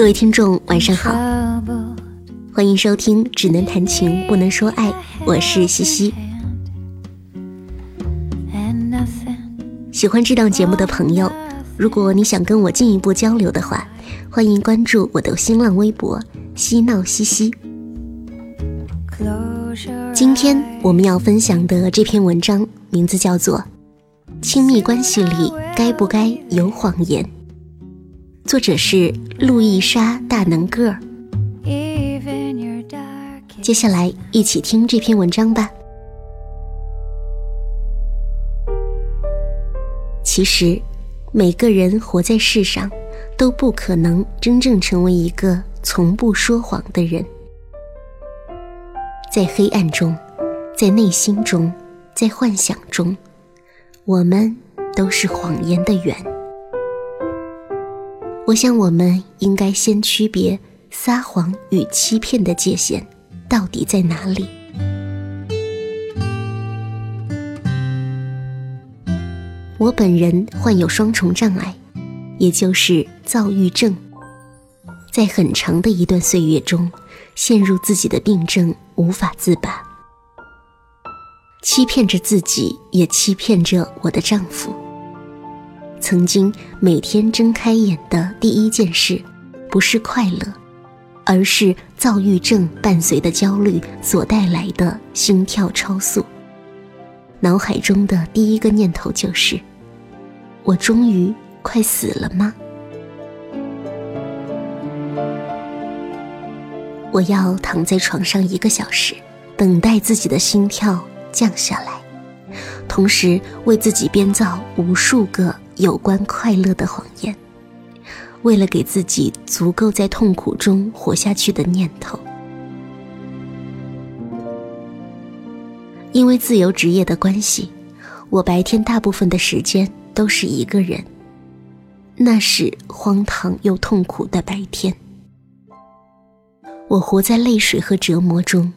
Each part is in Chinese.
各位听众，晚上好，欢迎收听《只能谈情不能说爱》，我是西西。喜欢这档节目的朋友，如果你想跟我进一步交流的话，欢迎关注我的新浪微博“嬉闹西西”。今天我们要分享的这篇文章名字叫做《亲密关系里该不该有谎言》，作者是路易莎·大能个儿。接下来一起听这篇文章吧。其实，每个人活在世上，都不可能真正成为一个从不说谎的人。在黑暗中，在内心中，在幻想中，我们都是谎言的源。我想，我们应该先区别撒谎与欺骗的界限到底在哪里。我本人患有双重障碍，也就是躁郁症。在很长的一段岁月中，陷入自己的病症。无法自拔，欺骗着自己，也欺骗着我的丈夫。曾经每天睁开眼的第一件事，不是快乐，而是躁郁症伴随的焦虑所带来的心跳超速。脑海中的第一个念头就是：我终于快死了吗？我要躺在床上一个小时，等待自己的心跳降下来，同时为自己编造无数个有关快乐的谎言，为了给自己足够在痛苦中活下去的念头。因为自由职业的关系，我白天大部分的时间都是一个人，那是荒唐又痛苦的白天。我活在泪水和折磨中，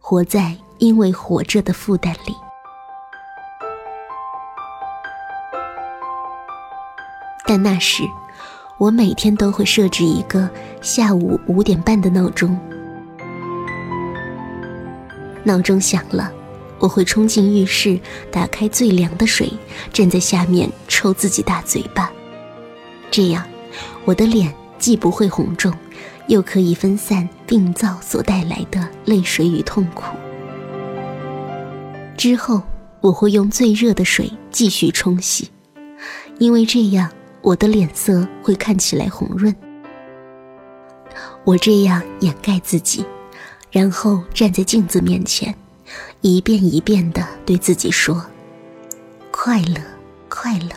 活在因为活着的负担里。但那时，我每天都会设置一个下午五点半的闹钟。闹钟响了，我会冲进浴室，打开最凉的水，站在下面抽自己大嘴巴。这样，我的脸既不会红肿。又可以分散病灶所带来的泪水与痛苦。之后，我会用最热的水继续冲洗，因为这样我的脸色会看起来红润。我这样掩盖自己，然后站在镜子面前，一遍一遍地对自己说：“快乐，快乐，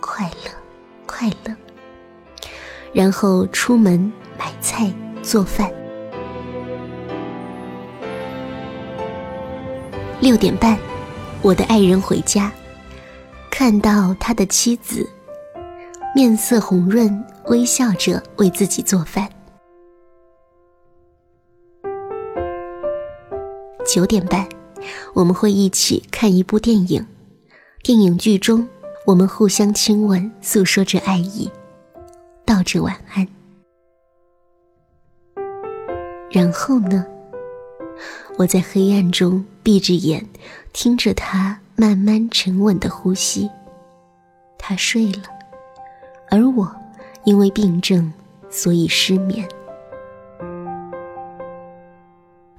快乐，快乐。”然后出门。买菜做饭。六点半，我的爱人回家，看到他的妻子面色红润，微笑着为自己做饭。九点半，我们会一起看一部电影。电影剧中，我们互相亲吻，诉说着爱意，道着晚安。然后呢？我在黑暗中闭着眼，听着他慢慢沉稳的呼吸。他睡了，而我因为病症，所以失眠。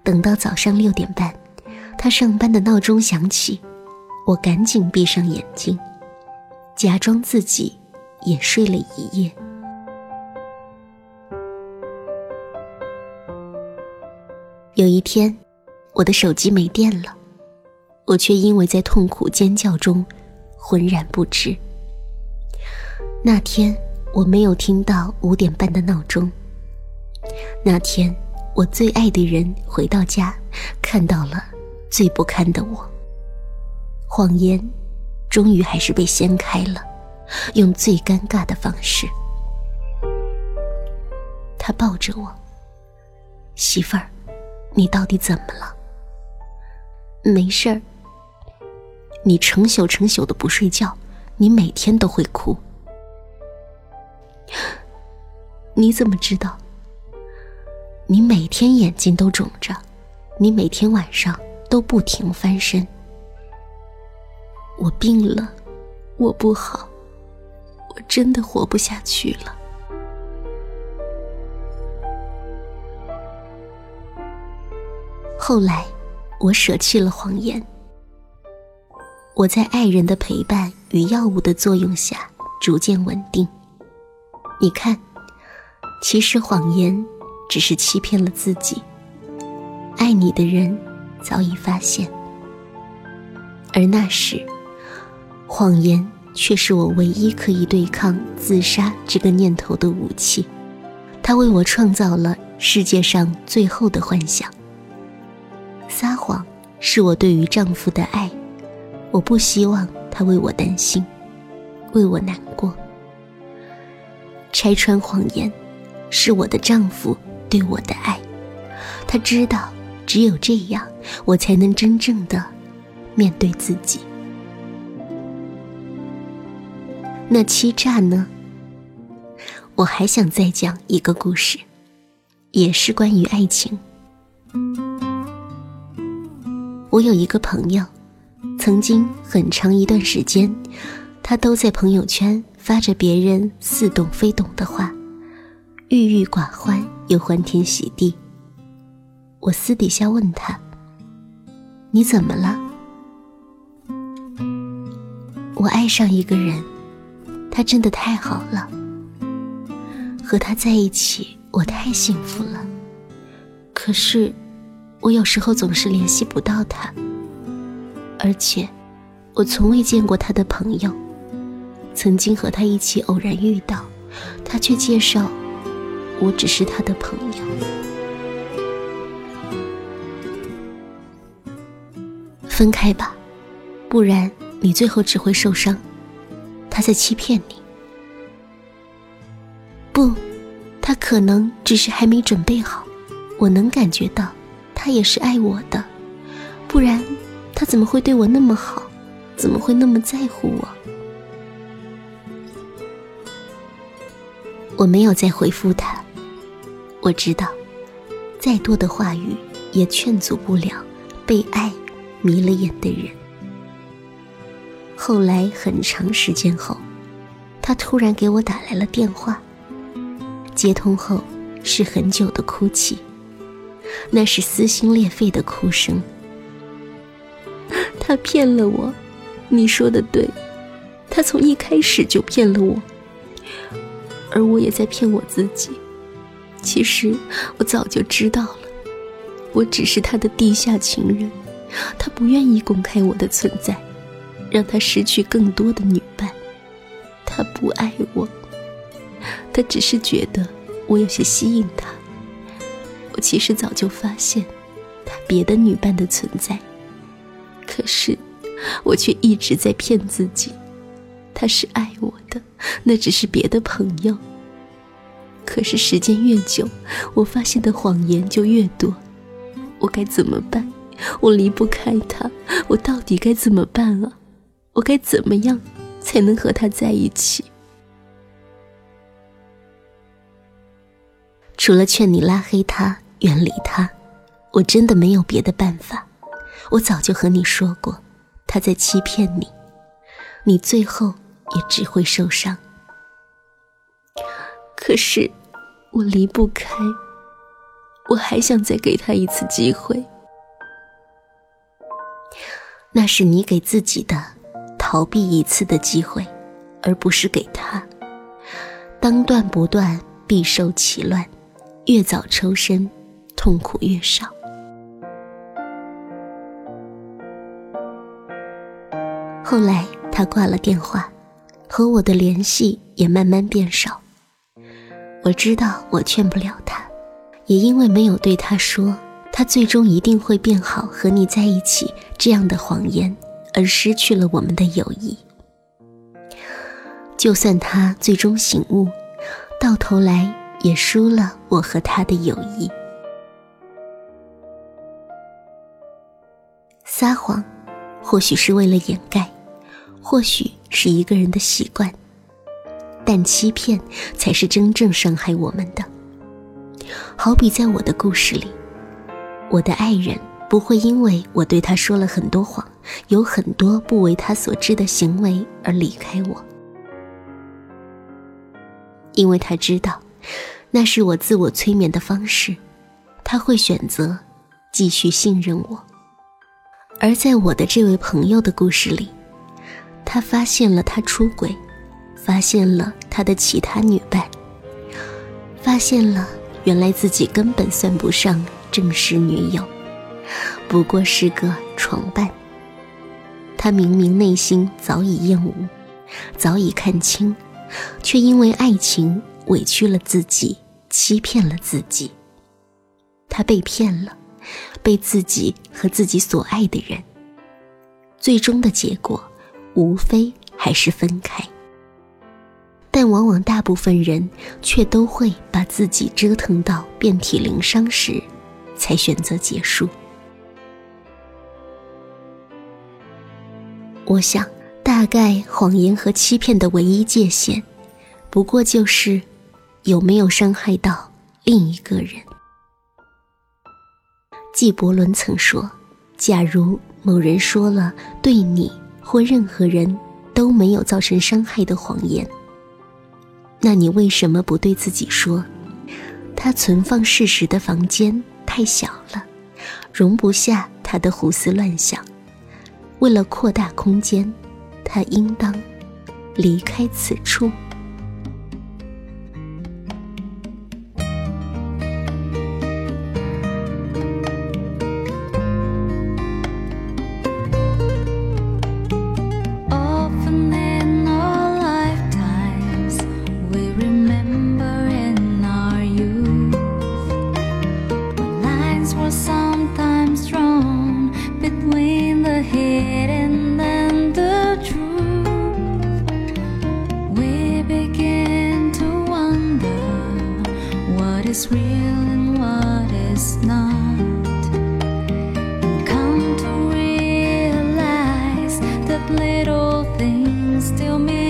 等到早上六点半，他上班的闹钟响起，我赶紧闭上眼睛，假装自己也睡了一夜。有一天，我的手机没电了，我却因为在痛苦尖叫中浑然不知。那天我没有听到五点半的闹钟。那天我最爱的人回到家，看到了最不堪的我。谎言终于还是被掀开了，用最尴尬的方式。他抱着我，媳妇儿。你到底怎么了？没事儿。你成宿成宿的不睡觉，你每天都会哭。你怎么知道你每天眼睛都肿着，你每天晚上都不停翻身。我病了，我不好，我真的活不下去了。后来，我舍弃了谎言。我在爱人的陪伴与药物的作用下逐渐稳定。你看，其实谎言只是欺骗了自己。爱你的人早已发现，而那时，谎言却是我唯一可以对抗自杀这个念头的武器。它为我创造了世界上最后的幻想。撒谎是我对于丈夫的爱。我不希望他为我担心，为我难过。拆穿谎言，是我的丈夫对我的爱。他知道，只有这样，我才能真正的面对自己。那欺诈呢？我还想再讲一个故事，也是关于爱情。我有一个朋友。曾经很长一段时间，他都在朋友圈发着别人似懂非懂的话，郁郁寡欢又欢天喜地。我私底下问他：“你怎么了？”我爱上一个人，他真的太好了。和他在一起，我太幸福了。可是，我有时候总是联系不到他。而且，我从未见过他的朋友。曾经和他一起偶然遇到，他却介绍我只是他的朋友。分开吧，不然你最后只会受伤。他在欺骗你。不，他可能只是还没准备好。我能感觉到，他也是爱我的，不然。他怎么会对我那么好？怎么会那么在乎我？我没有再回复他。我知道，再多的话语也劝阻不了被爱迷了眼的人。后来很长时间后，他突然给我打来了电话。接通后是很久的哭泣，那是撕心裂肺的哭声。他骗了我，你说的对，他从一开始就骗了我，而我也在骗我自己。其实我早就知道了，我只是他的地下情人，他不愿意公开我的存在，让他失去更多的女伴。他不爱我，他只是觉得我有些吸引他。我其实早就发现，他别的女伴的存在。可是，我却一直在骗自己，他是爱我的，那只是别的朋友。可是时间越久，我发现的谎言就越多，我该怎么办？我离不开他，我到底该怎么办啊？我该怎么样才能和他在一起？除了劝你拉黑他、远离他，我真的没有别的办法。我早就和你说过，他在欺骗你，你最后也只会受伤。可是我离不开，我还想再给他一次机会。那是你给自己的逃避一次的机会，而不是给他。当断不断，必受其乱，越早抽身，痛苦越少。后来他挂了电话，和我的联系也慢慢变少。我知道我劝不了他，也因为没有对他说他最终一定会变好，和你在一起这样的谎言，而失去了我们的友谊。就算他最终醒悟，到头来也输了我和他的友谊。撒谎，或许是为了掩盖。或许是一个人的习惯，但欺骗才是真正伤害我们的。好比在我的故事里，我的爱人不会因为我对他说了很多谎，有很多不为他所知的行为而离开我，因为他知道那是我自我催眠的方式，他会选择继续信任我。而在我的这位朋友的故事里，他发现了他出轨，发现了他的其他女伴，发现了原来自己根本算不上正式女友，不过是个床伴。他明明内心早已厌恶，早已看清，却因为爱情委屈了自己，欺骗了自己。他被骗了，被自己和自己所爱的人。最终的结果。无非还是分开，但往往大部分人却都会把自己折腾到遍体鳞伤时，才选择结束。我想，大概谎言和欺骗的唯一界限，不过就是有没有伤害到另一个人。纪伯伦曾说：“假如某人说了对你。”或任何人都没有造成伤害的谎言，那你为什么不对自己说，他存放事实的房间太小了，容不下他的胡思乱想？为了扩大空间，他应当离开此处。little things still mean.